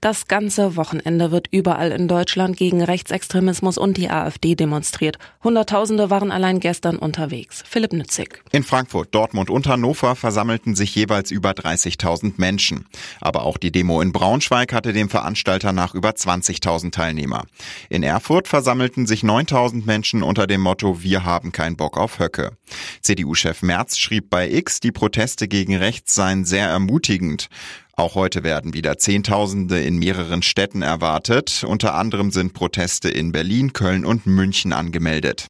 Das ganze Wochenende wird überall in Deutschland gegen Rechtsextremismus und die AfD demonstriert. Hunderttausende waren allein gestern unterwegs. Philipp Nützig. In Frankfurt, Dortmund und Hannover versammelten sich jeweils über 30.000 Menschen. Aber auch die Demo in Braunschweig hatte dem Veranstalter nach über 20.000 Teilnehmer. In Erfurt versammelten sich 9.000 Menschen unter dem Motto Wir haben keinen Bock auf Höcke. CDU-Chef Merz schrieb bei X, die Proteste gegen rechts seien sehr ermutigend. Auch heute werden wieder Zehntausende in mehreren Städten erwartet. Unter anderem sind Proteste in Berlin, Köln und München angemeldet.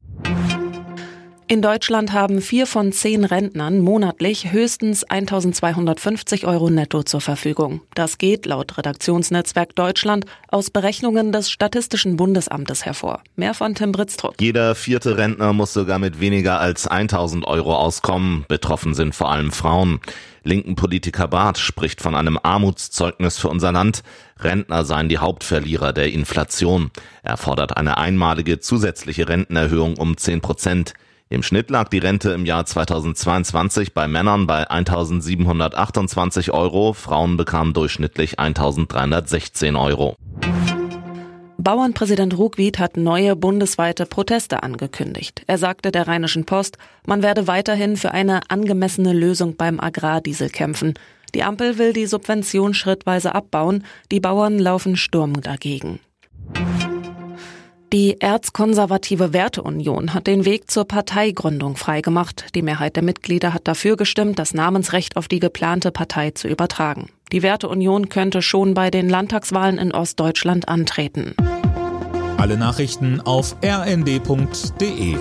In Deutschland haben vier von zehn Rentnern monatlich höchstens 1250 Euro netto zur Verfügung. Das geht laut Redaktionsnetzwerk Deutschland aus Berechnungen des Statistischen Bundesamtes hervor. Mehr von Tim Britztrup. Jeder vierte Rentner muss sogar mit weniger als 1000 Euro auskommen. Betroffen sind vor allem Frauen. Linken Politiker Barth spricht von einem Armutszeugnis für unser Land. Rentner seien die Hauptverlierer der Inflation. Er fordert eine einmalige zusätzliche Rentenerhöhung um 10 Prozent. Im Schnitt lag die Rente im Jahr 2022 bei Männern bei 1728 Euro, Frauen bekamen durchschnittlich 1316 Euro. Bauernpräsident Ruckwied hat neue bundesweite Proteste angekündigt. Er sagte der Rheinischen Post, man werde weiterhin für eine angemessene Lösung beim Agrardiesel kämpfen. Die Ampel will die Subvention schrittweise abbauen, die Bauern laufen Sturm dagegen. Die erzkonservative Werteunion hat den Weg zur Parteigründung freigemacht. Die Mehrheit der Mitglieder hat dafür gestimmt, das Namensrecht auf die geplante Partei zu übertragen. Die Werteunion könnte schon bei den Landtagswahlen in Ostdeutschland antreten. Alle Nachrichten auf rnd.de